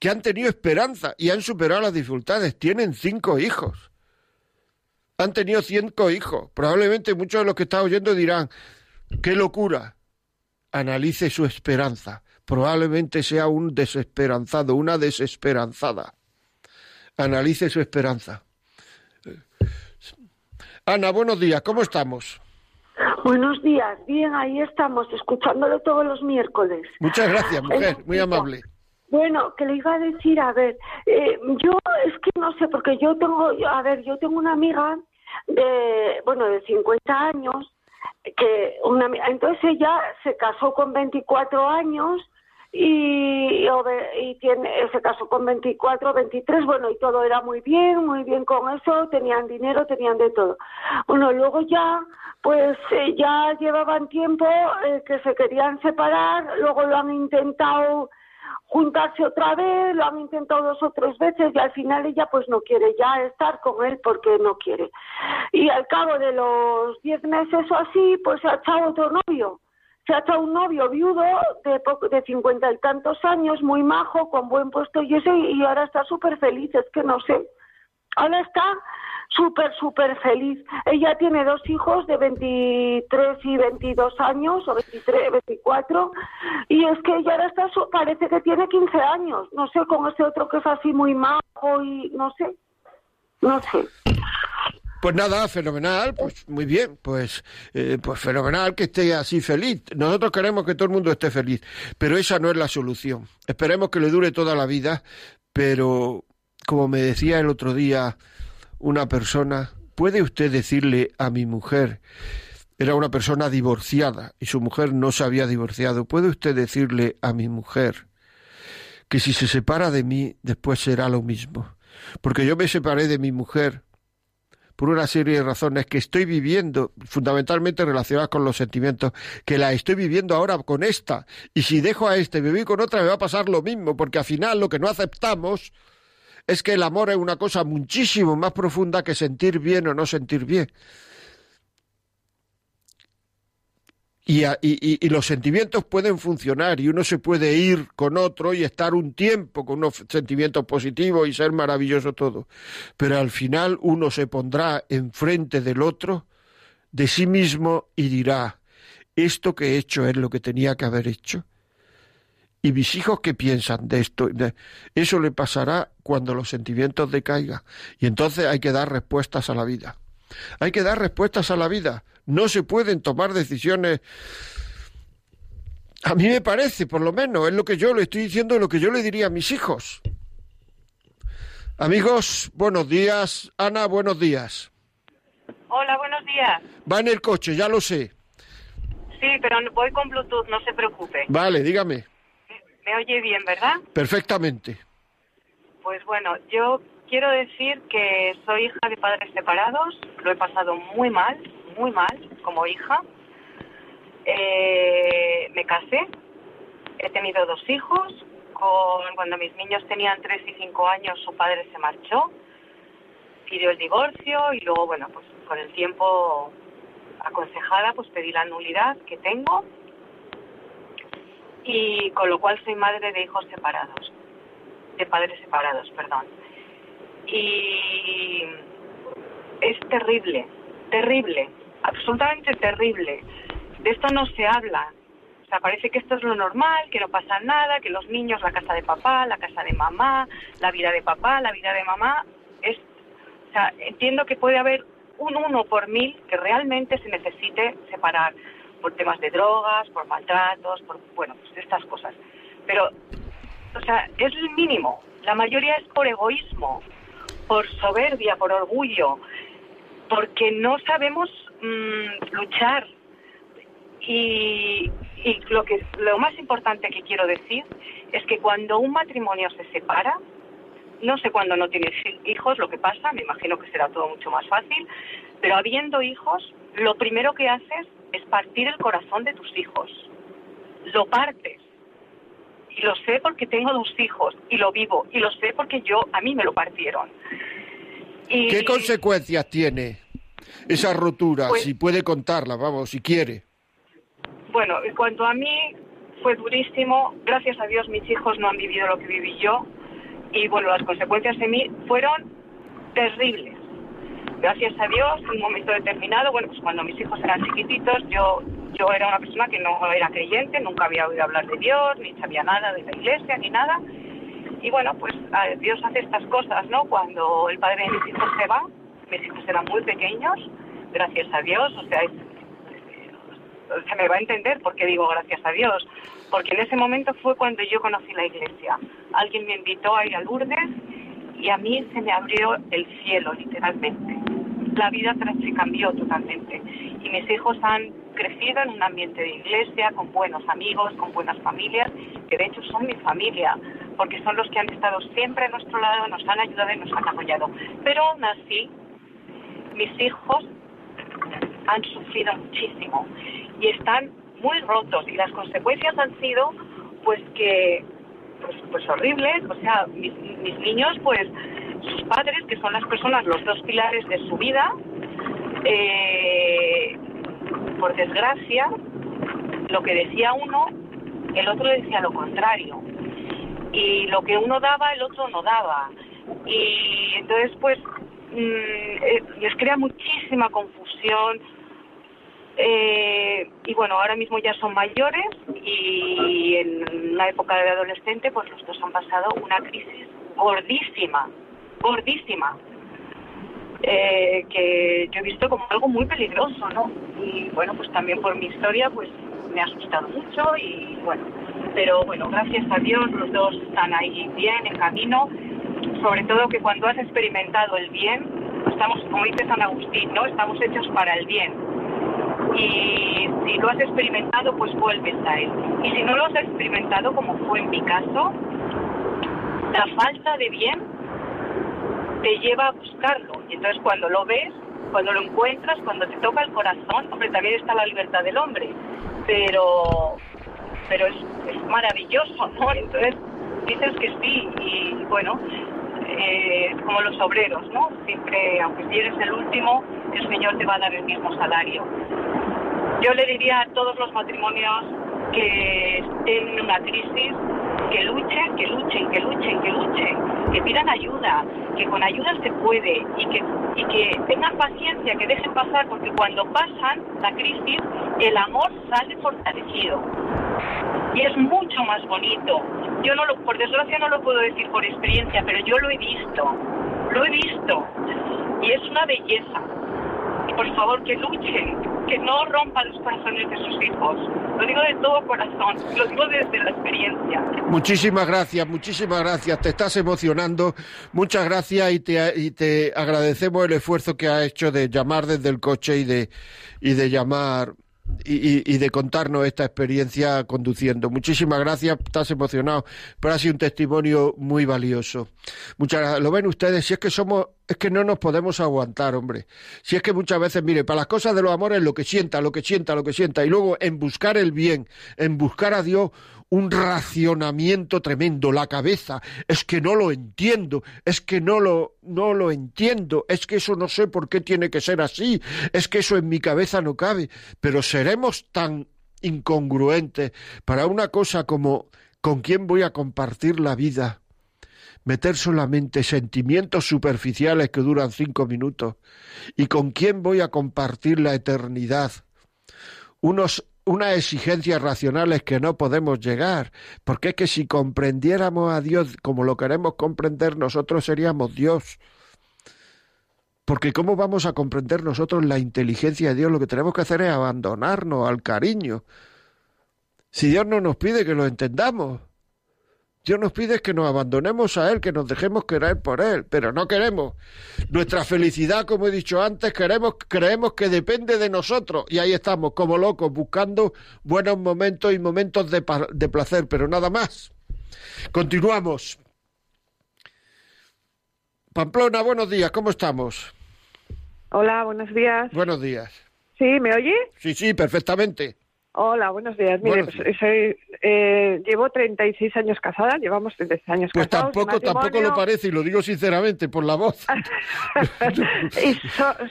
que han tenido esperanza y han superado las dificultades. Tienen cinco hijos. Han tenido cinco hijos. Probablemente muchos de los que están oyendo dirán, qué locura. Analice su esperanza. Probablemente sea un desesperanzado, una desesperanzada. Analice su esperanza. Ana, buenos días, ¿cómo estamos? Buenos días, bien, ahí estamos, escuchándolo todos los miércoles. Muchas gracias, mujer, muy amable. Bueno, que le iba a decir, a ver, eh, yo es que no sé, porque yo tengo, a ver, yo tengo una amiga de, bueno, de 50 años, que una, entonces ella se casó con 24 años y, y tiene, se casó con 24, 23, bueno, y todo era muy bien, muy bien con eso, tenían dinero, tenían de todo. Bueno, luego ya, pues eh, ya llevaban tiempo eh, que se querían separar, luego lo han intentado juntarse otra vez, lo han intentado dos o tres veces y al final ella pues no quiere ya estar con él porque no quiere. Y al cabo de los diez meses o así, pues se ha echado otro novio. Se ha echado un novio viudo de, de cincuenta y tantos años, muy majo, con buen puesto y ese, y ahora está súper feliz, es que no sé. Ahora está súper, súper feliz. Ella tiene dos hijos de 23 y 22 años, o 23, 24, y es que ella ahora está, parece que tiene 15 años, no sé, con ese otro que es así muy majo y no sé, no sé. Pues nada, fenomenal, pues muy bien, pues, eh, pues fenomenal que esté así feliz. Nosotros queremos que todo el mundo esté feliz, pero esa no es la solución. Esperemos que le dure toda la vida, pero como me decía el otro día una persona, ¿puede usted decirle a mi mujer, era una persona divorciada y su mujer no se había divorciado, ¿puede usted decirle a mi mujer que si se separa de mí después será lo mismo? Porque yo me separé de mi mujer por una serie de razones que estoy viviendo, fundamentalmente relacionadas con los sentimientos, que la estoy viviendo ahora con esta. Y si dejo a este y me con otra, me va a pasar lo mismo, porque al final lo que no aceptamos es que el amor es una cosa muchísimo más profunda que sentir bien o no sentir bien. Y, los sentimientos pueden funcionar y uno se puede ir con otro y estar un tiempo con unos sentimientos positivos y ser maravilloso todo. Pero al final uno se pondrá enfrente del otro, de sí mismo, y dirá, esto que he hecho es lo que tenía que haber hecho. ¿Y mis hijos qué piensan de esto? Eso le pasará cuando los sentimientos decaigan. Y entonces hay que dar respuestas a la vida. Hay que dar respuestas a la vida. No se pueden tomar decisiones. A mí me parece, por lo menos, es lo que yo le estoy diciendo, lo que yo le diría a mis hijos. Amigos, buenos días. Ana, buenos días. Hola, buenos días. Va en el coche, ya lo sé. Sí, pero voy con Bluetooth, no se preocupe. Vale, dígame. Me oye bien, ¿verdad? Perfectamente. Pues bueno, yo quiero decir que soy hija de padres separados, lo he pasado muy mal, muy mal como hija. Eh, me casé, he tenido dos hijos, con, cuando mis niños tenían tres y cinco años su padre se marchó, pidió el divorcio y luego, bueno, pues con el tiempo aconsejada, pues pedí la nulidad que tengo y con lo cual soy madre de hijos separados, de padres separados, perdón. Y es terrible, terrible, absolutamente terrible. De esto no se habla. O sea, parece que esto es lo normal, que no pasa nada, que los niños, la casa de papá, la casa de mamá, la vida de papá, la vida de mamá, es, o sea, entiendo que puede haber un uno por mil que realmente se necesite separar por temas de drogas, por maltratos, por, bueno, pues estas cosas. Pero, o sea, es el mínimo. La mayoría es por egoísmo, por soberbia, por orgullo, porque no sabemos mm, luchar. Y, lo, que, lo más importante que quiero decir es que cuando un matrimonio se separa, no sé cuándo no tienes hijos lo que pasa, me imagino que será todo mucho más fácil, pero habiendo hijos, lo primero que haces es partir el corazón de tus hijos. Lo partes. Y lo sé porque tengo dos hijos y lo vivo. Y lo sé porque yo, a mí me lo partieron. ¿Qué consecuencias tiene esa rotura? Pues si puede contarla, vamos, si quiere. Bueno, en cuanto a mí, fue durísimo. Gracias a Dios mis hijos no han vivido lo que viví yo y bueno, las consecuencias de mí fueron terribles. Gracias a Dios, en un momento determinado, bueno, pues cuando mis hijos eran chiquititos, yo, yo era una persona que no era creyente, nunca había oído hablar de Dios, ni sabía nada de la iglesia, ni nada. Y bueno, pues Dios hace estas cosas, ¿no? Cuando el padre de mis hijos se va, mis hijos eran muy pequeños, gracias a Dios, o sea, se me va a entender por qué digo gracias a Dios, porque en ese momento fue cuando yo conocí la iglesia. Alguien me invitó a ir a Lourdes y a mí se me abrió el cielo, literalmente. La vida se cambió totalmente y mis hijos han crecido en un ambiente de iglesia, con buenos amigos, con buenas familias, que de hecho son mi familia, porque son los que han estado siempre a nuestro lado, nos han ayudado y nos han apoyado. Pero aún así, mis hijos han sufrido muchísimo y están muy rotos y las consecuencias han sido pues que pues, pues horribles, o sea, mis, niños pues sus padres, que son las personas, los dos pilares de su vida, eh, por desgracia, lo que decía uno, el otro decía lo contrario. Y lo que uno daba, el otro no daba. Y entonces, pues, mm, eh, les crea muchísima confusión, eh, y bueno, ahora mismo ya son mayores y en una época de adolescente, pues los dos han pasado una crisis gordísima, gordísima, eh, que yo he visto como algo muy peligroso, ¿no? Y bueno, pues también por mi historia, pues me ha asustado mucho y bueno, pero bueno, gracias a Dios los dos están ahí bien, en camino, sobre todo que cuando has experimentado el bien, estamos, como dice San Agustín, ¿no? Estamos hechos para el bien y si lo has experimentado, pues vuelves a él. Y si no lo has experimentado, como fue en mi caso, la falta de bien te lleva a buscarlo. Y entonces cuando lo ves, cuando lo encuentras, cuando te toca el corazón, hombre, también está la libertad del hombre, pero, pero es, maravilloso, ¿no? Entonces dices que sí y bueno, eh, como los obreros, ¿no? Siempre, aunque si eres el último, el Señor te va a dar el mismo salario. Yo le diría a todos los matrimonios que estén en una crisis, que luchen, que luchen, que luchen, que luchen, que pidan ayuda, que con ayuda se puede y que, y que tengan paciencia, que dejen pasar, porque cuando pasan la crisis, el amor sale fortalecido. Y es mucho más bonito. Yo no lo, por desgracia no lo puedo decir por experiencia, pero yo lo he visto, lo he visto. Y es una belleza. Por favor que luchen, que no rompan los corazones de sus hijos. Lo digo de todo corazón, lo digo desde la experiencia. Muchísimas gracias, muchísimas gracias. Te estás emocionando. Muchas gracias y te, y te agradecemos el esfuerzo que has hecho de llamar desde el coche y de, y de llamar y, y, de contarnos esta experiencia conduciendo. Muchísimas gracias, estás emocionado, pero ha sido un testimonio muy valioso. Muchas gracias. Lo ven ustedes, si es que somos, es que no nos podemos aguantar, hombre. Si es que muchas veces, mire, para las cosas de los amores, lo que sienta, lo que sienta, lo que sienta, y luego en buscar el bien, en buscar a Dios, un racionamiento tremendo, la cabeza, es que no lo entiendo, es que no lo, no lo entiendo, es que eso no sé por qué tiene que ser así, es que eso en mi cabeza no cabe, pero seremos tan incongruentes para una cosa como con quién voy a compartir la vida, meter solamente sentimientos superficiales que duran cinco minutos. Y con quién voy a compartir la eternidad, unos unas exigencias racionales que no podemos llegar, porque es que si comprendiéramos a Dios como lo queremos comprender, nosotros seríamos Dios. Porque ¿cómo vamos a comprender nosotros la inteligencia de Dios? Lo que tenemos que hacer es abandonarnos al cariño. Si Dios no nos pide que lo entendamos, Dios nos pide que nos abandonemos a Él, que nos dejemos querer por Él, pero no queremos. Nuestra felicidad, como he dicho antes, queremos, creemos que depende de nosotros y ahí estamos como locos buscando buenos momentos y momentos de, de placer, pero nada más. Continuamos. Pamplona, buenos días, ¿cómo estamos? Hola, buenos días. Buenos días. ¿Sí, me oye? Sí, sí, perfectamente. Hola, buenos días. Mire, pues, soy, eh, llevo 36 años casada, llevamos 36 años pues casados. Pues tampoco, tampoco lo parece, y lo digo sinceramente, por la voz. y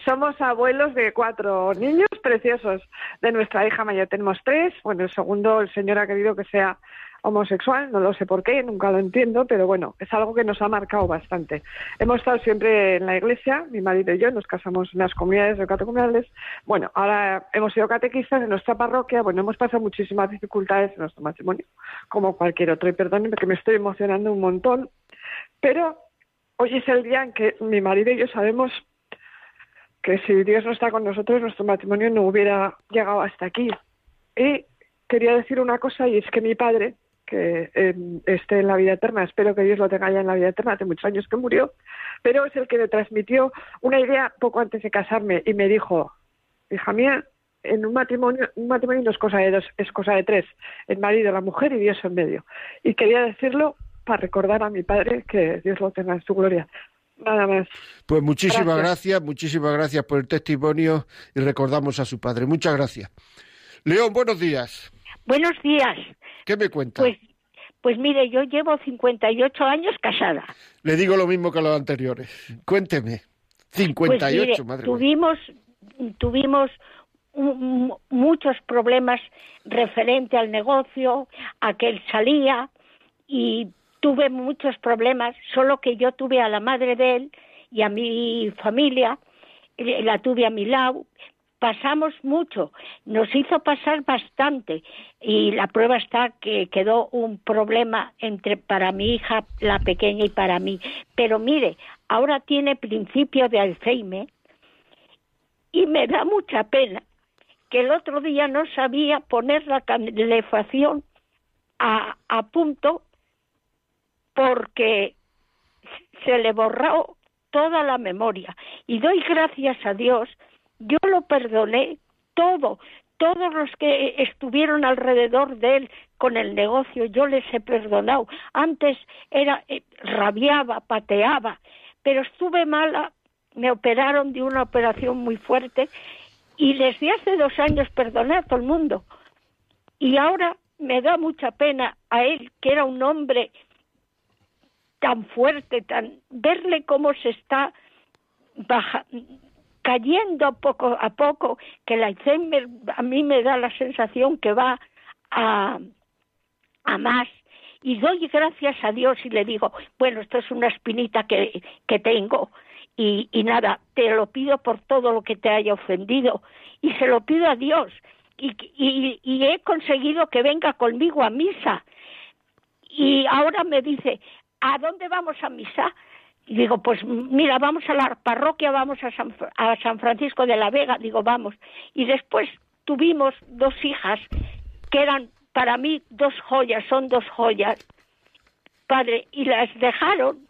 somos abuelos de cuatro niños preciosos de nuestra hija mayor. Tenemos tres. Bueno, el segundo, el Señor ha querido que sea homosexual, no lo sé por qué, nunca lo entiendo, pero bueno, es algo que nos ha marcado bastante. Hemos estado siempre en la iglesia, mi marido y yo, nos casamos en las comunidades catecumenales. Bueno, ahora hemos sido catequistas en nuestra parroquia, bueno, hemos pasado muchísimas dificultades en nuestro matrimonio, como cualquier otro, y perdónenme que me estoy emocionando un montón, pero hoy es el día en que mi marido y yo sabemos que si Dios no está con nosotros, nuestro matrimonio no hubiera llegado hasta aquí. Y quería decir una cosa, y es que mi padre, que eh, esté en la vida eterna. Espero que Dios lo tenga ya en la vida eterna. Hace muchos años que murió, pero es el que me transmitió una idea poco antes de casarme y me dijo, hija mía, en un matrimonio, un matrimonio no es cosa de dos, es cosa de tres. El marido, la mujer y Dios en medio. Y quería decirlo para recordar a mi padre que Dios lo tenga en su gloria. Nada más. Pues muchísimas gracias, muchísimas gracias por el testimonio y recordamos a su padre. Muchas gracias. León, buenos días. Buenos días. ¿Qué me cuenta? Pues, pues mire, yo llevo 58 años casada. Le digo lo mismo que a los anteriores. Cuénteme. 58, pues madre tuvimos, tuvimos muchos problemas referente al negocio, a que él salía y tuve muchos problemas, solo que yo tuve a la madre de él y a mi familia, la tuve a mi lado, pasamos mucho, nos hizo pasar bastante y la prueba está que quedó un problema entre para mi hija la pequeña y para mí. Pero mire, ahora tiene principio de Alzheimer y me da mucha pena que el otro día no sabía poner la calefacción a, a punto porque se le borró toda la memoria y doy gracias a Dios yo lo perdoné todo, todos los que estuvieron alrededor de él con el negocio, yo les he perdonado. Antes era eh, rabiaba, pateaba, pero estuve mala, me operaron de una operación muy fuerte y desde hace dos años perdoné a todo el mundo. Y ahora me da mucha pena a él, que era un hombre tan fuerte, tan verle cómo se está baja, cayendo poco a poco, que el Alzheimer a mí me da la sensación que va a, a más. Y doy gracias a Dios y le digo, bueno, esto es una espinita que, que tengo, y, y, nada, te lo pido por todo lo que te haya ofendido y se lo pido a Dios y, y, y, he conseguido que venga conmigo a misa y ahora me dice, ¿a dónde vamos a misa? Y digo, pues mira, vamos a la parroquia, vamos a San, a San Francisco de la Vega, digo, vamos. Y después tuvimos dos hijas que eran para mí dos joyas, son dos joyas, padre, y las dejaron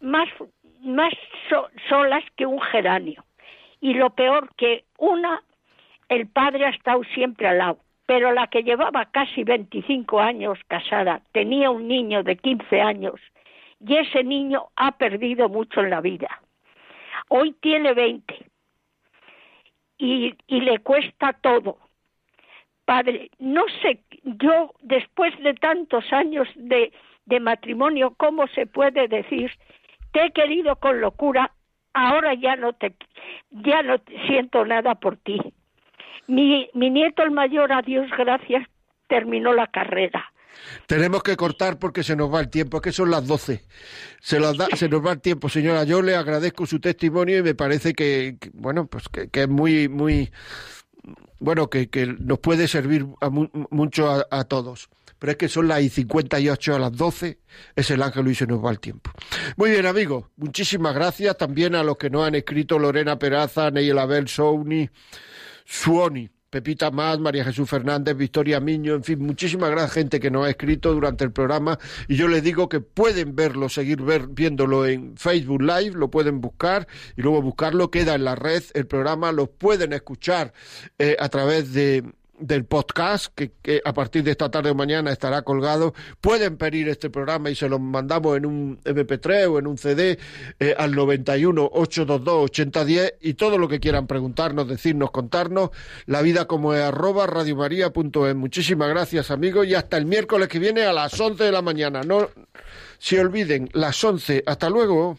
más, más solas que un geranio. Y lo peor que una, el padre ha estado siempre al lado pero la que llevaba casi 25 años casada tenía un niño de 15 años y ese niño ha perdido mucho en la vida. Hoy tiene 20 y, le cuesta todo. Padre, no sé, yo después de tantos años de, de matrimonio, ¿cómo se puede decir? Te he querido con locura, ahora ya no te, ya no siento nada por ti mi, mi nieto el mayor, a Dios gracias, terminó la carrera. Tenemos que cortar porque se nos va el tiempo, es que son las doce. Se, se nos va el tiempo, señora. Yo le agradezco su testimonio y me parece que, bueno, pues que, es muy, muy, bueno, que, nos puede servir mucho a, todos. Pero es que son las y 58 a las 12, es el ángel y se nos va el tiempo. Muy bien, amigos, muchísimas gracias también a los que nos han escrito Lorena Peraza, Neyel Abel Souni. Suoni, Pepita Más, María Jesús Fernández, Victoria Miño, en fin, muchísima gran gente que nos ha escrito durante el programa. Y yo les digo que pueden verlo, seguir viéndolo en Facebook Live, lo pueden buscar y luego buscarlo, queda en la red el programa, lo pueden escuchar eh, a través de del podcast que, a partir de esta tarde o mañana estará colgado. Pueden pedir este programa y se lo mandamos en un MP3 o en un CD eh, al 91 822 8010 y todo lo que quieran preguntarnos, decirnos, contarnos. La vida como es arroba radiomaria.es. Muchísimas gracias amigos y hasta el miércoles que viene a las 11 de la mañana. No se olviden, las 11. Hasta luego.